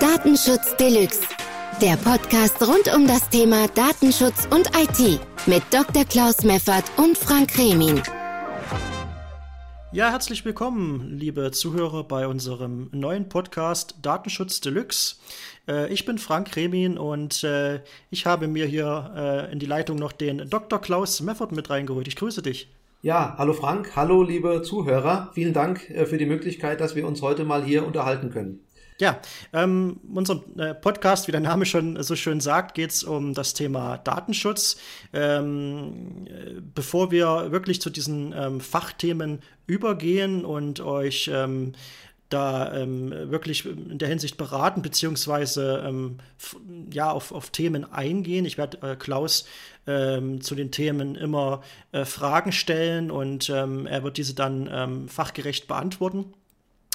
Datenschutz Deluxe. Der Podcast rund um das Thema Datenschutz und IT mit Dr. Klaus Meffert und Frank Remin. Ja, herzlich willkommen, liebe Zuhörer, bei unserem neuen Podcast Datenschutz Deluxe. Äh, ich bin Frank Remin und äh, ich habe mir hier äh, in die Leitung noch den Dr. Klaus Meffert mit reingeholt. Ich grüße dich. Ja, hallo Frank, hallo liebe Zuhörer. Vielen Dank für die Möglichkeit, dass wir uns heute mal hier unterhalten können. Ja, ähm, unserem äh, Podcast, wie der Name schon so schön sagt, geht es um das Thema Datenschutz. Ähm, äh, bevor wir wirklich zu diesen ähm, Fachthemen übergehen und euch ähm, da ähm, wirklich in der Hinsicht beraten, beziehungsweise ähm, ja, auf, auf Themen eingehen. Ich werde äh, Klaus ähm, zu den Themen immer äh, Fragen stellen und ähm, er wird diese dann ähm, fachgerecht beantworten.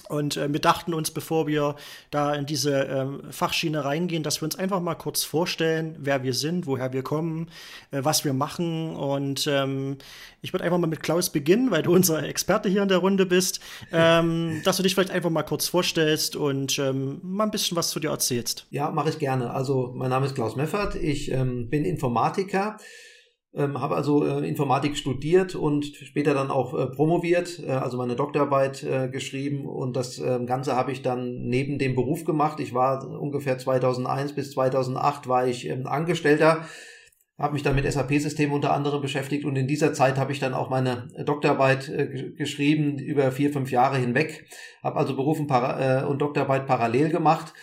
Und äh, wir dachten uns, bevor wir da in diese ähm, Fachschiene reingehen, dass wir uns einfach mal kurz vorstellen, wer wir sind, woher wir kommen, äh, was wir machen. Und ähm, ich würde einfach mal mit Klaus beginnen, weil du unser Experte hier in der Runde bist, ähm, dass du dich vielleicht einfach mal kurz vorstellst und ähm, mal ein bisschen was zu dir erzählst. Ja, mache ich gerne. Also mein Name ist Klaus Meffert, ich ähm, bin Informatiker ähm, habe also äh, Informatik studiert und später dann auch äh, promoviert, äh, also meine Doktorarbeit äh, geschrieben und das äh, Ganze habe ich dann neben dem Beruf gemacht. Ich war ungefähr 2001 bis 2008 war ich ähm, Angestellter, habe mich dann mit SAP-Systemen unter anderem beschäftigt und in dieser Zeit habe ich dann auch meine Doktorarbeit äh, geschrieben über vier, fünf Jahre hinweg, habe also Beruf und, äh, und Doktorarbeit parallel gemacht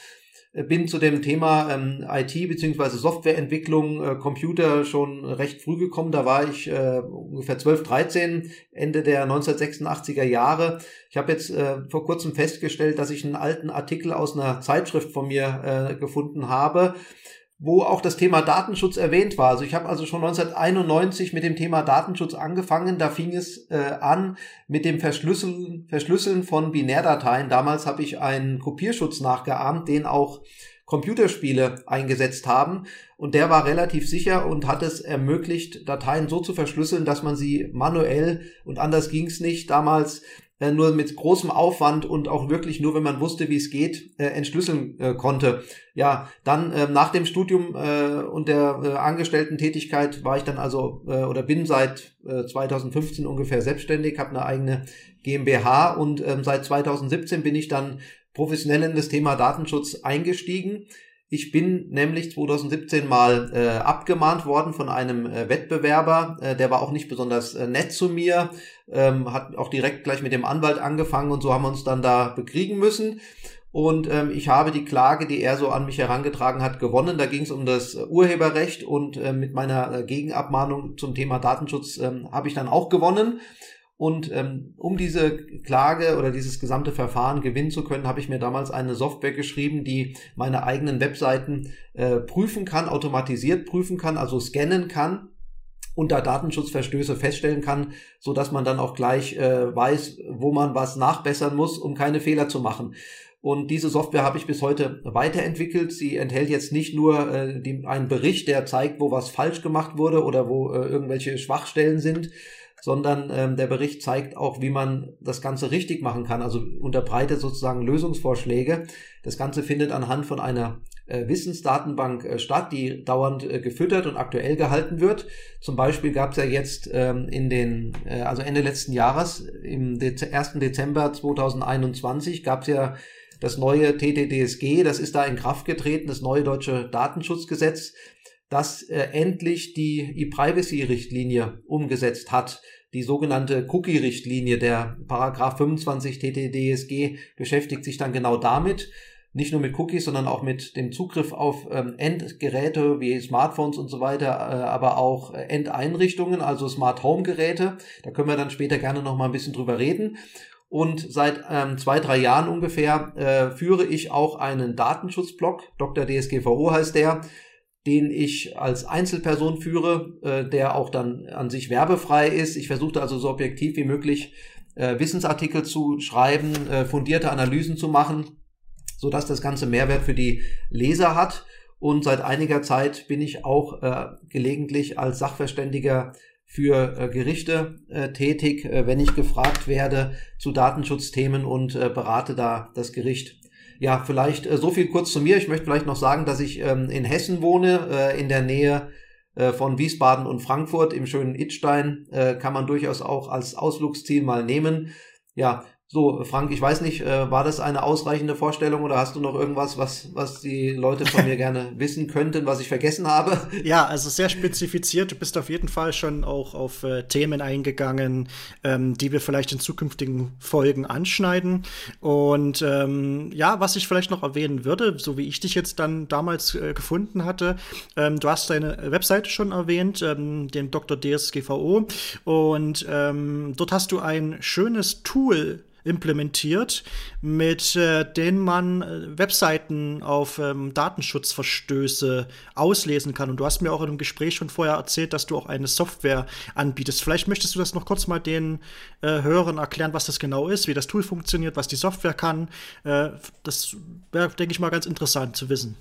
bin zu dem Thema ähm, IT bzw. Softwareentwicklung, äh, Computer schon recht früh gekommen. Da war ich äh, ungefähr 12, 13, Ende der 1986er Jahre. Ich habe jetzt äh, vor kurzem festgestellt, dass ich einen alten Artikel aus einer Zeitschrift von mir äh, gefunden habe wo auch das Thema Datenschutz erwähnt war. Also ich habe also schon 1991 mit dem Thema Datenschutz angefangen. Da fing es äh, an mit dem Verschlüsseln, Verschlüsseln von Binärdateien. Damals habe ich einen Kopierschutz nachgeahmt, den auch Computerspiele eingesetzt haben. Und der war relativ sicher und hat es ermöglicht, Dateien so zu verschlüsseln, dass man sie manuell und anders ging es nicht damals äh, nur mit großem Aufwand und auch wirklich nur, wenn man wusste, wie es geht, äh, entschlüsseln äh, konnte. Ja, dann äh, nach dem Studium äh, und der äh, Angestellten-Tätigkeit war ich dann also äh, oder bin seit äh, 2015 ungefähr selbstständig, habe eine eigene GmbH und äh, seit 2017 bin ich dann professionell in das Thema Datenschutz eingestiegen. Ich bin nämlich 2017 mal äh, abgemahnt worden von einem äh, Wettbewerber. Äh, der war auch nicht besonders äh, nett zu mir, ähm, hat auch direkt gleich mit dem Anwalt angefangen und so haben wir uns dann da bekriegen müssen. Und ähm, ich habe die Klage, die er so an mich herangetragen hat, gewonnen. Da ging es um das Urheberrecht und äh, mit meiner äh, Gegenabmahnung zum Thema Datenschutz ähm, habe ich dann auch gewonnen. Und ähm, um diese Klage oder dieses gesamte Verfahren gewinnen zu können, habe ich mir damals eine Software geschrieben, die meine eigenen Webseiten äh, prüfen kann, automatisiert prüfen kann, also scannen kann und da Datenschutzverstöße feststellen kann, so dass man dann auch gleich äh, weiß, wo man was nachbessern muss, um keine Fehler zu machen. Und diese Software habe ich bis heute weiterentwickelt. Sie enthält jetzt nicht nur äh, die, einen Bericht, der zeigt, wo was falsch gemacht wurde oder wo äh, irgendwelche Schwachstellen sind, sondern ähm, der Bericht zeigt auch, wie man das Ganze richtig machen kann, also unterbreitet sozusagen Lösungsvorschläge. Das Ganze findet anhand von einer äh, Wissensdatenbank äh, statt, die dauernd äh, gefüttert und aktuell gehalten wird. Zum Beispiel gab es ja jetzt ähm, in den, äh, also Ende letzten Jahres, im Dez 1. Dezember 2021, gab es ja das neue TTDSG, das ist da in Kraft getreten, das neue deutsche Datenschutzgesetz, das äh, endlich die E-Privacy-Richtlinie umgesetzt hat die sogenannte Cookie-Richtlinie, der Paragraph 25 TTDSG beschäftigt sich dann genau damit. Nicht nur mit Cookies, sondern auch mit dem Zugriff auf ähm, Endgeräte wie Smartphones und so weiter, äh, aber auch äh, Endeinrichtungen, also Smart Home Geräte. Da können wir dann später gerne noch mal ein bisschen drüber reden. Und seit ähm, zwei, drei Jahren ungefähr äh, führe ich auch einen Datenschutzblog. Dr. DSGVO heißt der den ich als Einzelperson führe, äh, der auch dann an sich werbefrei ist. Ich versuchte also so objektiv wie möglich äh, Wissensartikel zu schreiben, äh, fundierte Analysen zu machen, so dass das Ganze Mehrwert für die Leser hat. Und seit einiger Zeit bin ich auch äh, gelegentlich als Sachverständiger für äh, Gerichte äh, tätig, äh, wenn ich gefragt werde zu Datenschutzthemen und äh, berate da das Gericht. Ja, vielleicht äh, so viel kurz zu mir. Ich möchte vielleicht noch sagen, dass ich ähm, in Hessen wohne, äh, in der Nähe äh, von Wiesbaden und Frankfurt im schönen Idstein. Äh, kann man durchaus auch als Ausflugsziel mal nehmen. Ja, so, Frank, ich weiß nicht, äh, war das eine ausreichende Vorstellung oder hast du noch irgendwas, was, was die Leute von mir gerne wissen könnten, was ich vergessen habe? Ja, also sehr spezifiziert. Du bist auf jeden Fall schon auch auf äh, Themen eingegangen, ähm, die wir vielleicht in zukünftigen Folgen anschneiden. Und ähm, ja, was ich vielleicht noch erwähnen würde, so wie ich dich jetzt dann damals äh, gefunden hatte, ähm, du hast deine Webseite schon erwähnt, ähm, den Dr. DSGVO. Und ähm, dort hast du ein schönes Tool implementiert, mit äh, denen man äh, Webseiten auf ähm, Datenschutzverstöße auslesen kann. Und du hast mir auch in einem Gespräch schon vorher erzählt, dass du auch eine Software anbietest. Vielleicht möchtest du das noch kurz mal den äh, Hörern erklären, was das genau ist, wie das Tool funktioniert, was die Software kann. Äh, das wäre, denke ich mal, ganz interessant zu wissen.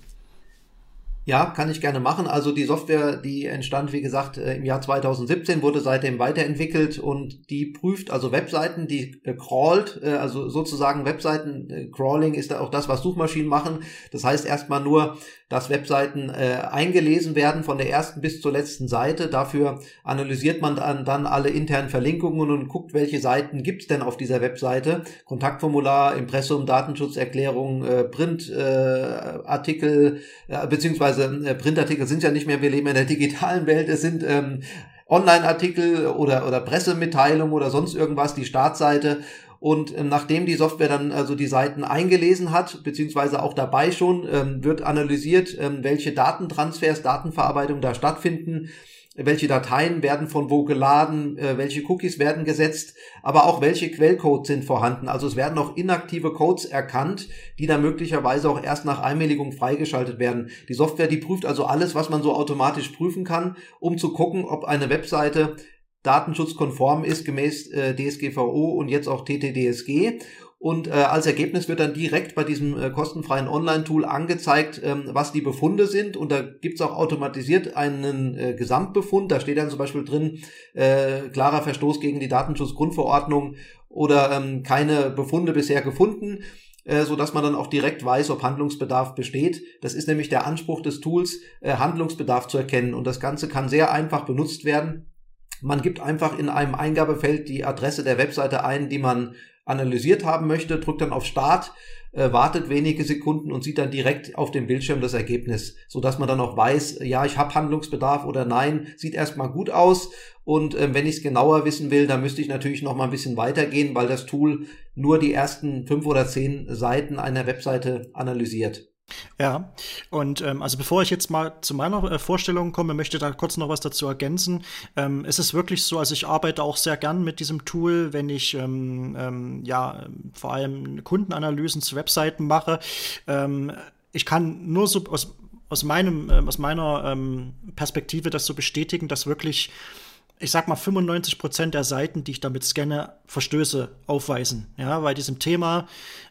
Ja, kann ich gerne machen. Also die Software, die entstand, wie gesagt, äh, im Jahr 2017, wurde seitdem weiterentwickelt und die prüft also Webseiten, die äh, crawlt, äh, also sozusagen Webseiten, äh, Crawling ist auch das, was Suchmaschinen machen. Das heißt erstmal nur, dass Webseiten äh, eingelesen werden von der ersten bis zur letzten Seite. Dafür analysiert man dann, dann alle internen Verlinkungen und guckt, welche Seiten gibt's denn auf dieser Webseite. Kontaktformular, Impressum, Datenschutzerklärung, äh, Printartikel, beziehungsweise beziehungsweise äh, Printartikel sind ja nicht mehr, wir leben in der digitalen Welt, es sind ähm, Online-Artikel oder, oder Pressemitteilungen oder sonst irgendwas, die Startseite. Und ähm, nachdem die Software dann also die Seiten eingelesen hat, beziehungsweise auch dabei schon, ähm, wird analysiert, ähm, welche Datentransfers, Datenverarbeitung da stattfinden welche Dateien werden von wo geladen, äh, welche Cookies werden gesetzt, aber auch welche Quellcodes sind vorhanden. Also es werden auch inaktive Codes erkannt, die dann möglicherweise auch erst nach Einwilligung freigeschaltet werden. Die Software, die prüft also alles, was man so automatisch prüfen kann, um zu gucken, ob eine Webseite datenschutzkonform ist gemäß äh, DSGVO und jetzt auch TTDSG und äh, als Ergebnis wird dann direkt bei diesem äh, kostenfreien Online-Tool angezeigt, ähm, was die Befunde sind. Und da gibt's auch automatisiert einen äh, Gesamtbefund. Da steht dann zum Beispiel drin, äh, klarer Verstoß gegen die Datenschutzgrundverordnung oder ähm, keine Befunde bisher gefunden äh, so dass man dann auch direkt weiß, ob Handlungsbedarf besteht. Das ist nämlich der Anspruch des Tools, äh, Handlungsbedarf zu erkennen. Und das Ganze kann sehr einfach benutzt werden. Man gibt einfach in einem Eingabefeld die Adresse der Webseite ein, die man analysiert haben möchte, drückt dann auf Start, äh, wartet wenige Sekunden und sieht dann direkt auf dem Bildschirm das Ergebnis, so dass man dann auch weiß, ja, ich habe Handlungsbedarf oder nein, sieht erstmal gut aus und äh, wenn ich es genauer wissen will, dann müsste ich natürlich noch mal ein bisschen weitergehen, weil das Tool nur die ersten fünf oder zehn Seiten einer Webseite analysiert. Ja, und ähm, also bevor ich jetzt mal zu meiner äh, Vorstellung komme, möchte da kurz noch was dazu ergänzen. Ähm, es ist wirklich so, also ich arbeite auch sehr gern mit diesem Tool, wenn ich ähm, ähm ja vor allem Kundenanalysen zu Webseiten mache. Ähm, ich kann nur so aus, aus, meinem, äh, aus meiner ähm, Perspektive das so bestätigen, dass wirklich ich sag mal, 95 Prozent der Seiten, die ich damit scanne, Verstöße aufweisen. Ja, bei diesem Thema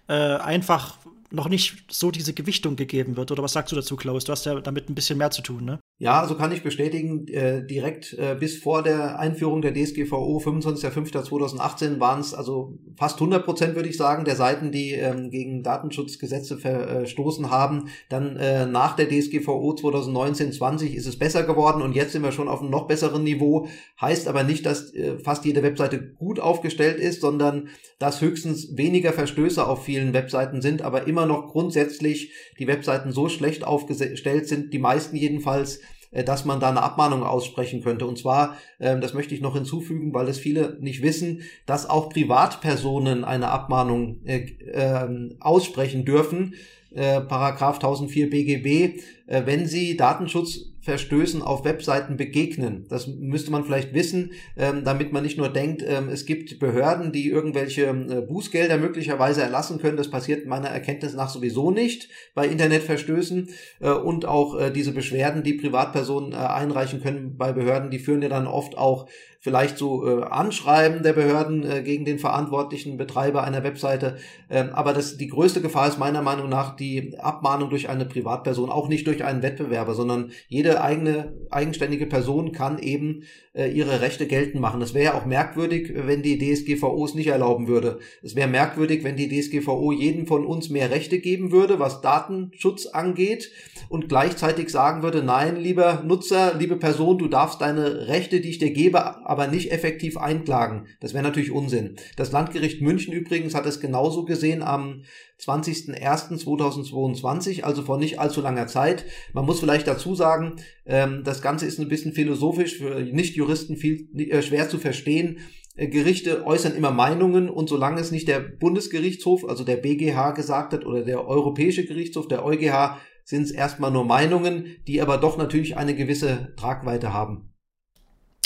äh, einfach noch nicht so diese Gewichtung gegeben wird. Oder was sagst du dazu, Klaus? Du hast ja damit ein bisschen mehr zu tun, ne? Ja, so kann ich bestätigen, äh, direkt äh, bis vor der Einführung der DSGVO 25.05.2018 waren es also fast 100 Prozent, würde ich sagen, der Seiten, die ähm, gegen Datenschutzgesetze verstoßen haben. Dann äh, nach der DSGVO 2019-20 ist es besser geworden und jetzt sind wir schon auf einem noch besseren Niveau. Heißt aber nicht, dass äh, fast jede Webseite gut aufgestellt ist, sondern dass höchstens weniger Verstöße auf vielen Webseiten sind, aber immer noch grundsätzlich die Webseiten so schlecht aufgestellt sind, die meisten jedenfalls, äh, dass man da eine Abmahnung aussprechen könnte. Und zwar, ähm, das möchte ich noch hinzufügen, weil das viele nicht wissen, dass auch Privatpersonen eine Abmahnung äh, ähm, aussprechen dürfen. Äh, Paragraph 1004 BGB, wenn sie Datenschutz Verstößen auf Webseiten begegnen. Das müsste man vielleicht wissen, ähm, damit man nicht nur denkt, ähm, es gibt Behörden, die irgendwelche äh, Bußgelder möglicherweise erlassen können. Das passiert meiner Erkenntnis nach sowieso nicht bei Internetverstößen. Äh, und auch äh, diese Beschwerden, die Privatpersonen äh, einreichen können bei Behörden, die führen ja dann oft auch vielleicht so äh, Anschreiben der Behörden äh, gegen den verantwortlichen Betreiber einer Webseite. Ähm, aber das, die größte Gefahr ist meiner Meinung nach die Abmahnung durch eine Privatperson, auch nicht durch einen Wettbewerber, sondern jede eigene eigenständige Person kann eben äh, ihre Rechte geltend machen. Es wäre ja auch merkwürdig, wenn die DSGVO es nicht erlauben würde. Es wäre merkwürdig, wenn die DSGVO jedem von uns mehr Rechte geben würde, was Datenschutz angeht und gleichzeitig sagen würde, nein, lieber Nutzer, liebe Person, du darfst deine Rechte, die ich dir gebe, aber nicht effektiv einklagen. Das wäre natürlich Unsinn. Das Landgericht München übrigens hat es genauso gesehen am 20.01.2022, also vor nicht allzu langer Zeit. Man muss vielleicht dazu sagen, ähm, das Ganze ist ein bisschen philosophisch, für Nichtjuristen viel äh, schwer zu verstehen. Äh, Gerichte äußern immer Meinungen und solange es nicht der Bundesgerichtshof, also der BGH gesagt hat oder der Europäische Gerichtshof, der EuGH, sind es erstmal nur Meinungen, die aber doch natürlich eine gewisse Tragweite haben.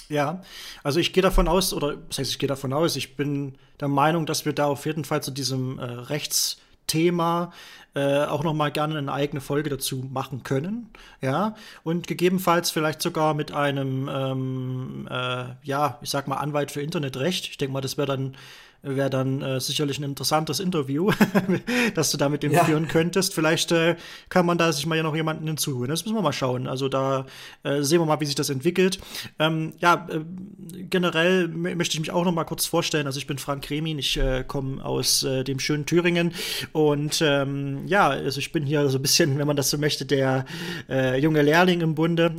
Ja, also ich gehe davon aus, oder das heißt, ich gehe davon aus, ich bin der Meinung, dass wir da auf jeden Fall zu diesem äh, Rechts Thema äh, auch noch mal gerne eine eigene Folge dazu machen können, ja, und gegebenenfalls vielleicht sogar mit einem, ähm, äh, ja, ich sag mal Anwalt für Internetrecht. Ich denke mal, das wäre dann wäre dann äh, sicherlich ein interessantes Interview, das du da mit dem ja. führen könntest. Vielleicht äh, kann man da sich mal ja noch jemanden hinzuholen. Das müssen wir mal schauen. Also da äh, sehen wir mal, wie sich das entwickelt. Ähm, ja, äh, generell möchte ich mich auch noch mal kurz vorstellen. Also ich bin Frank Kremin, ich äh, komme aus äh, dem schönen Thüringen und ähm, ja, also ich bin hier so ein bisschen, wenn man das so möchte, der junge Lehrling im Bunde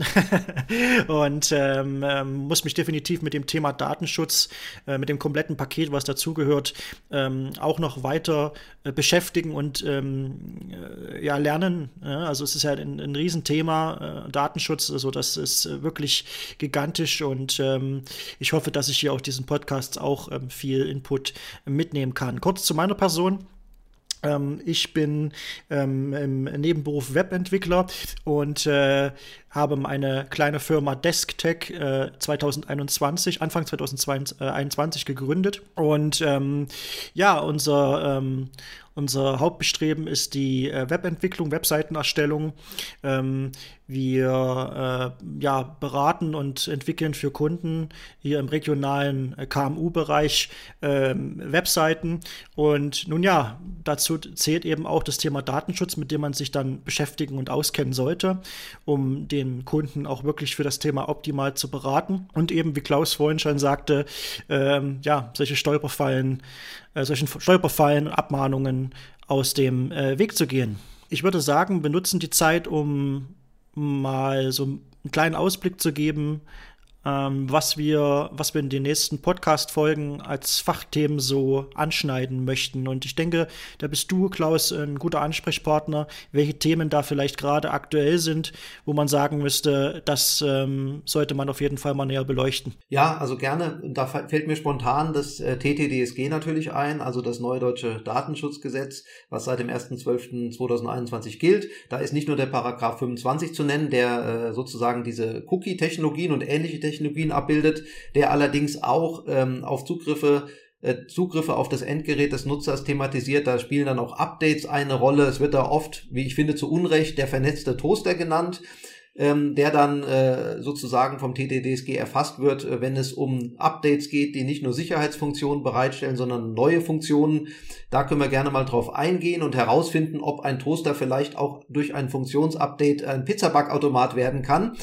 und ähm, ähm, muss mich definitiv mit dem Thema Datenschutz, mit dem kompletten Paket, was dazu dazugehört, ähm, auch noch weiter äh, beschäftigen und ähm, äh, ja, lernen. Ja, also es ist ja ein, ein Riesenthema, äh, Datenschutz, also das ist wirklich gigantisch und ähm, ich hoffe, dass ich hier auch diesen Podcast auch ähm, viel Input mitnehmen kann. Kurz zu meiner Person. Ähm, ich bin ähm, im Nebenberuf Webentwickler und äh, habe eine kleine Firma DeskTech äh, 2021, Anfang 2021 gegründet. Und ähm, ja, unser, ähm, unser Hauptbestreben ist die äh, Webentwicklung, Webseitenerstellung. Ähm, wir äh, ja, beraten und entwickeln für Kunden hier im regionalen äh, KMU-Bereich äh, Webseiten. Und nun ja, dazu zählt eben auch das Thema Datenschutz, mit dem man sich dann beschäftigen und auskennen sollte, um den Kunden auch wirklich für das Thema optimal zu beraten. Und eben, wie Klaus vorhin schon sagte, ähm, ja, solche Stolperfallen, äh, solchen Stolperfallen, Abmahnungen aus dem äh, Weg zu gehen. Ich würde sagen, wir nutzen die Zeit, um mal so einen kleinen Ausblick zu geben, was, wir, was wir in den nächsten Podcast-Folgen als Fachthemen so anschneiden möchten. Und ich denke, da bist du, Klaus, ein guter Ansprechpartner, welche Themen da vielleicht gerade aktuell sind, wo man sagen müsste, das ähm, sollte man auf jeden Fall mal näher beleuchten. Ja, also gerne. Da fällt mir spontan das äh, TTDSG natürlich ein, also das neue deutsche Datenschutzgesetz, was seit dem 1.12.2021 gilt. Da ist nicht nur der Paragraph 25 zu nennen, der äh, sozusagen diese Cookie-Technologien und ähnliche Technologien Technologien abbildet, der allerdings auch ähm, auf Zugriffe äh, Zugriffe auf das Endgerät des Nutzers thematisiert. Da spielen dann auch Updates eine Rolle. Es wird da oft, wie ich finde, zu Unrecht der vernetzte Toaster genannt, ähm, der dann äh, sozusagen vom TTDSG erfasst wird, äh, wenn es um Updates geht, die nicht nur Sicherheitsfunktionen bereitstellen, sondern neue Funktionen. Da können wir gerne mal drauf eingehen und herausfinden, ob ein Toaster vielleicht auch durch ein Funktionsupdate ein Pizzabackautomat werden kann.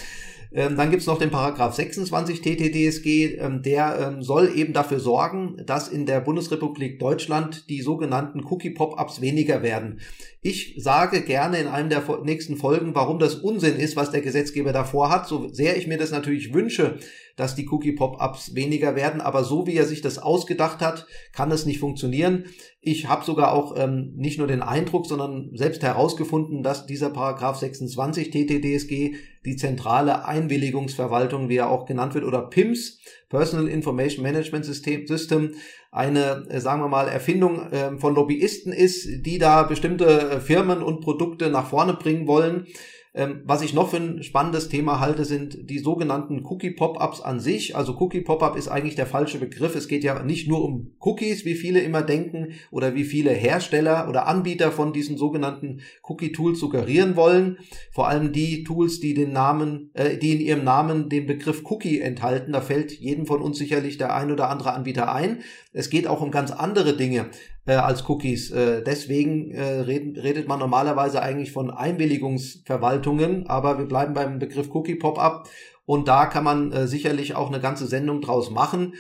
Ähm, dann gibt's noch den Paragraph 26 TTDSG, ähm, der ähm, soll eben dafür sorgen, dass in der Bundesrepublik Deutschland die sogenannten Cookie-Pop-ups weniger werden. Ich sage gerne in einem der nächsten Folgen, warum das Unsinn ist, was der Gesetzgeber davor hat. So sehr ich mir das natürlich wünsche, dass die Cookie-Pop-ups weniger werden, aber so wie er sich das ausgedacht hat, kann es nicht funktionieren. Ich habe sogar auch ähm, nicht nur den Eindruck, sondern selbst herausgefunden, dass dieser Paragraph 26 TTDSG die zentrale Einwilligungsverwaltung, wie er auch genannt wird, oder PIMS, Personal Information Management System, System eine, äh, sagen wir mal, Erfindung äh, von Lobbyisten ist, die da bestimmte äh, Firmen und Produkte nach vorne bringen wollen Ähm, was ich noch für ein spannendes Thema halte, sind die sogenannten Cookie-Pop-ups an sich. Also Cookie-Pop-up ist eigentlich der falsche Begriff. Es geht ja nicht nur um Cookies, wie viele immer denken oder wie viele Hersteller oder Anbieter von diesen sogenannten Cookie-Tools suggerieren wollen. Vor allem die Tools, die den Namen, äh, die in ihrem Namen den Begriff Cookie enthalten. Da fällt jedem von uns sicherlich der ein oder andere Anbieter ein. Es geht auch um ganz andere Dinge äh, als Cookies. Äh, deswegen äh, redet, redet man normalerweise eigentlich von Einwilligungsverwaltungen, aber wir bleiben beim Begriff Cookie Pop-up und da kann man äh, sicherlich auch eine ganze Sendung draus machen.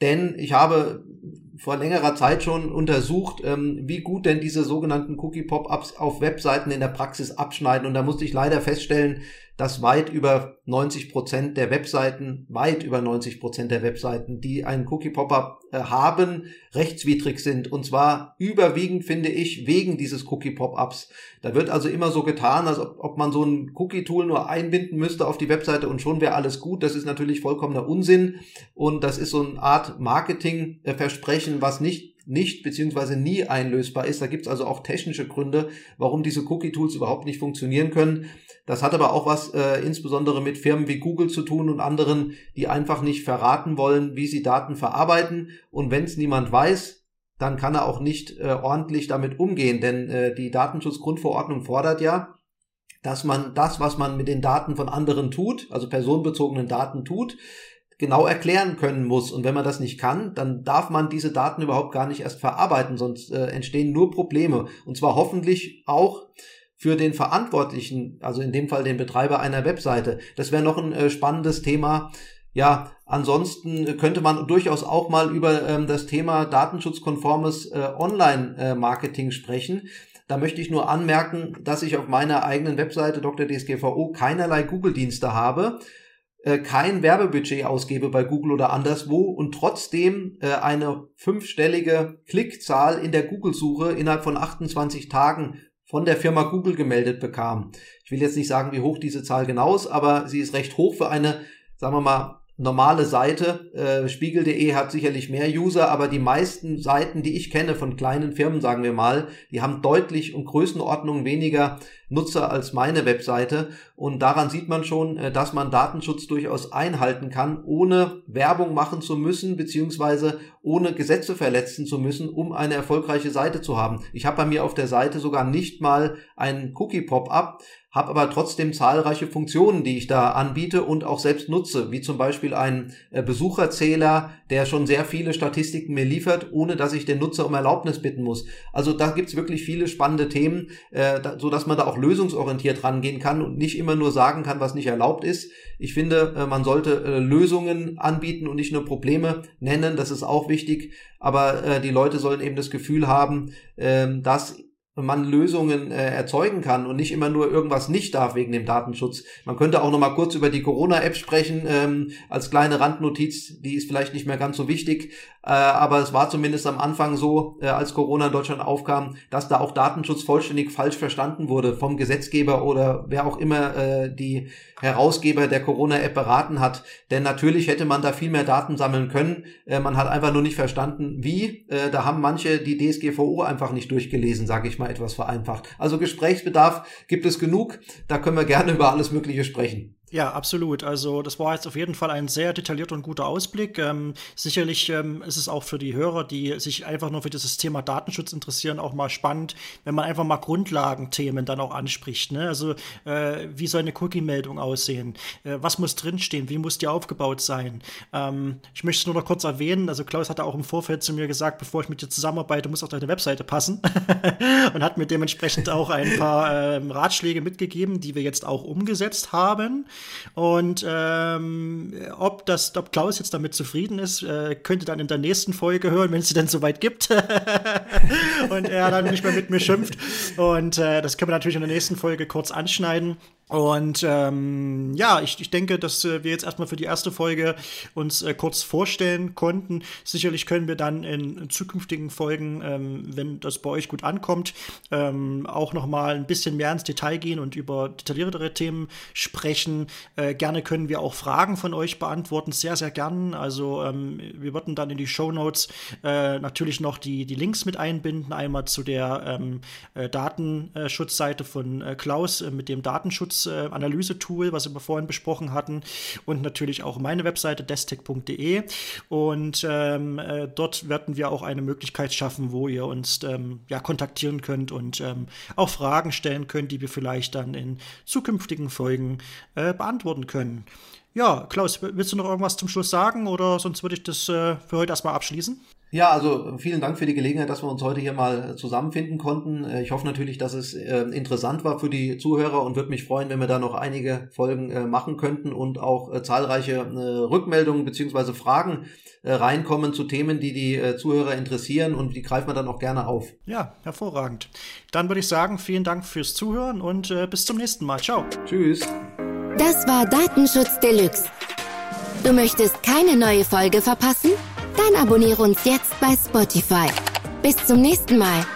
Denn ich habe vor längerer Zeit schon untersucht, ähm, wie gut denn diese sogenannten Cookie-Pop-ups auf Webseiten in der Praxis abschneiden. Und da musste ich leider feststellen, dass weit über 90 Prozent der Webseiten, weit über 90 Prozent der Webseiten, die einen Cookie-Pop-up äh, haben, rechtswidrig sind. Und zwar überwiegend, finde ich, wegen dieses Cookie-Pop-ups. Da wird also immer so getan, als ob, ob man so ein Cookie-Tool nur einbinden müsste auf die Webseite und schon wäre alles gut. Das ist natürlich vollkommener Unsinn. Und das ist so eine Art Marketing-Versprechen, was nicht nicht beziehungsweise nie einlösbar ist. Da gibt es also auch technische Gründe, warum diese Cookie-Tools überhaupt nicht funktionieren können. Das hat aber auch was äh, insbesondere mit Firmen wie Google zu tun und anderen, die einfach nicht verraten wollen, wie sie Daten verarbeiten. Und wenn es niemand weiß, dann kann er auch nicht äh, ordentlich damit umgehen, denn äh, die Datenschutzgrundverordnung fordert ja, dass man das, was man mit den Daten von anderen tut, also personenbezogenen Daten tut, genau erklären können muss. Und wenn man das nicht kann, dann darf man diese Daten überhaupt gar nicht erst verarbeiten, sonst äh, entstehen nur Probleme. Und zwar hoffentlich auch für den Verantwortlichen, also in dem Fall den Betreiber einer Webseite. Das wäre noch ein äh, spannendes Thema. Ja, ansonsten könnte man durchaus auch mal über ähm, das Thema datenschutzkonformes äh, Online-Marketing äh, sprechen. Da möchte ich nur anmerken, dass ich auf meiner eigenen Webseite Dr. DSGVO keinerlei Google-Dienste habe äh, kein Werbebudget ausgebe bei Google oder anderswo und trotzdem äh, eine fünfstellige Klickzahl in der Google-Suche innerhalb von 28 Tagen von der Firma Google gemeldet bekam. Ich will jetzt nicht sagen, wie hoch diese Zahl genau ist, aber sie ist recht hoch für eine, sagen wir mal, normale Seite. Äh, Spiegel.de hat sicherlich mehr User, aber die meisten Seiten, die ich kenne von kleinen Firmen, sagen wir mal, die haben deutlich und Größenordnung weniger Nutzer als meine Webseite. Und daran sieht man schon, äh, dass man Datenschutz durchaus einhalten kann, ohne Werbung machen zu müssen, beziehungsweise ohne Gesetze verletzen zu müssen, um eine erfolgreiche Seite zu haben. Ich habe bei mir auf der Seite sogar nicht mal einen Cookie-Pop-up, habe aber trotzdem zahlreiche Funktionen, die ich da anbiete und auch selbst nutze, wie zum Beispiel ein äh, Besucherzähler, der schon sehr viele Statistiken mir liefert, ohne dass ich den Nutzer um Erlaubnis bitten muss. Also da gibt's wirklich viele spannende Themen, äh, so dass man da auch lösungsorientiert rangehen kann und nicht immer nur sagen kann, was nicht erlaubt ist. Ich finde, äh, man sollte Lösungen anbieten und nicht nur Probleme nennen, das ist auch wichtig, aber die Leute sollen eben das Gefühl haben, äh, dass man Lösungen äh, erzeugen kann und nicht immer nur irgendwas nicht darf wegen dem Datenschutz. Man könnte auch noch mal kurz über die Corona-App sprechen, ähm, als kleine Randnotiz, die ist vielleicht nicht mehr ganz so wichtig, äh, aber es war zumindest am Anfang so, äh, als Corona in Deutschland aufkam, dass da auch Datenschutz vollständig falsch verstanden wurde vom Gesetzgeber oder wer auch immer äh, die Herausgeber der Corona-App beraten hat. Denn natürlich hätte man da viel mehr Daten sammeln können. Man hat einfach nur nicht verstanden, wie. Da haben manche die DSGVO einfach nicht durchgelesen, sage ich mal etwas vereinfacht. Also Gesprächsbedarf gibt es genug. Da können wir gerne über alles Mögliche sprechen. Ja, absolut. Also das war jetzt auf jeden Fall ein sehr detaillierter und guter Ausblick. Ähm, sicherlich ähm, ist es auch für die Hörer, die sich einfach nur für dieses Thema Datenschutz interessieren, auch mal spannend, wenn man einfach mal Grundlagenthemen dann auch anspricht. Ne? Also äh, wie soll eine Cookie-Meldung aussehen? Äh, was muss drinstehen? Wie muss die aufgebaut sein? Ähm, ich möchte es nur noch kurz erwähnen. Also Klaus hatte auch im Vorfeld zu mir gesagt, bevor ich mit dir zusammenarbeite, muss auch deine Webseite passen und hat mir dementsprechend auch ein paar ähm, Ratschläge mitgegeben, die wir jetzt auch umgesetzt haben. Und ähm, ob, das, ob Klaus jetzt damit zufrieden ist, äh, könnte dann in der nächsten Folge hören, wenn es sie denn soweit gibt. und er dann nicht mehr mit mir schimpft. Und äh, das können wir natürlich in der nächsten Folge kurz anschneiden. Und ähm, ja, ich, ich denke, dass äh, wir jetzt erstmal für die erste Folge uns äh, kurz vorstellen konnten. Sicherlich können wir dann in, zukünftigen Folgen, ähm, wenn das bei euch gut ankommt, ähm, auch noch mal ein bisschen mehr ins Detail gehen und über detailliertere Themen sprechen. Äh, gerne können wir auch Fragen von euch beantworten, sehr, sehr gern. Also ähm, wir würden dann in die Show Notes äh, natürlich noch die, die Links mit einbinden. Einmal zu der ähm, äh, Datenschutzseite von äh, Klaus mit dem Datenschutz äh, Analyse-Tool, was wir vorhin besprochen hatten. Und natürlich auch meine Webseite destech.de. Und ähm, äh, dort werden wir auch eine Möglichkeit schaffen, wo ihr uns ähm, ja, kontaktieren könnt und ähm, auch Fragen stellen könnt, die wir vielleicht dann in zukünftigen Folgen äh, beantworten können. Ja, Klaus, willst du noch irgendwas zum Schluss sagen oder sonst würde ich das äh, für heute erstmal abschließen? Ja, also vielen Dank für die Gelegenheit, dass wir uns heute hier mal zusammenfinden konnten. Äh, ich hoffe natürlich, dass es äh, interessant war für die Zuhörer und würde mich freuen, wenn wir da noch einige Folgen äh, machen könnten und auch äh, zahlreiche äh, Rückmeldungen beziehungsweise Fragen äh, reinkommen zu Themen, die die Zuhörer interessieren und die greifen wir dann auch gerne auf. Ja, hervorragend. Dann würde ich sagen, vielen Dank fürs Zuhören und bis zum nächsten Mal. Ciao. Tschüss. Das war Datenschutz Deluxe. Du möchtest keine neue Folge verpassen? Dann abonniere uns jetzt bei Spotify. Bis zum nächsten Mal.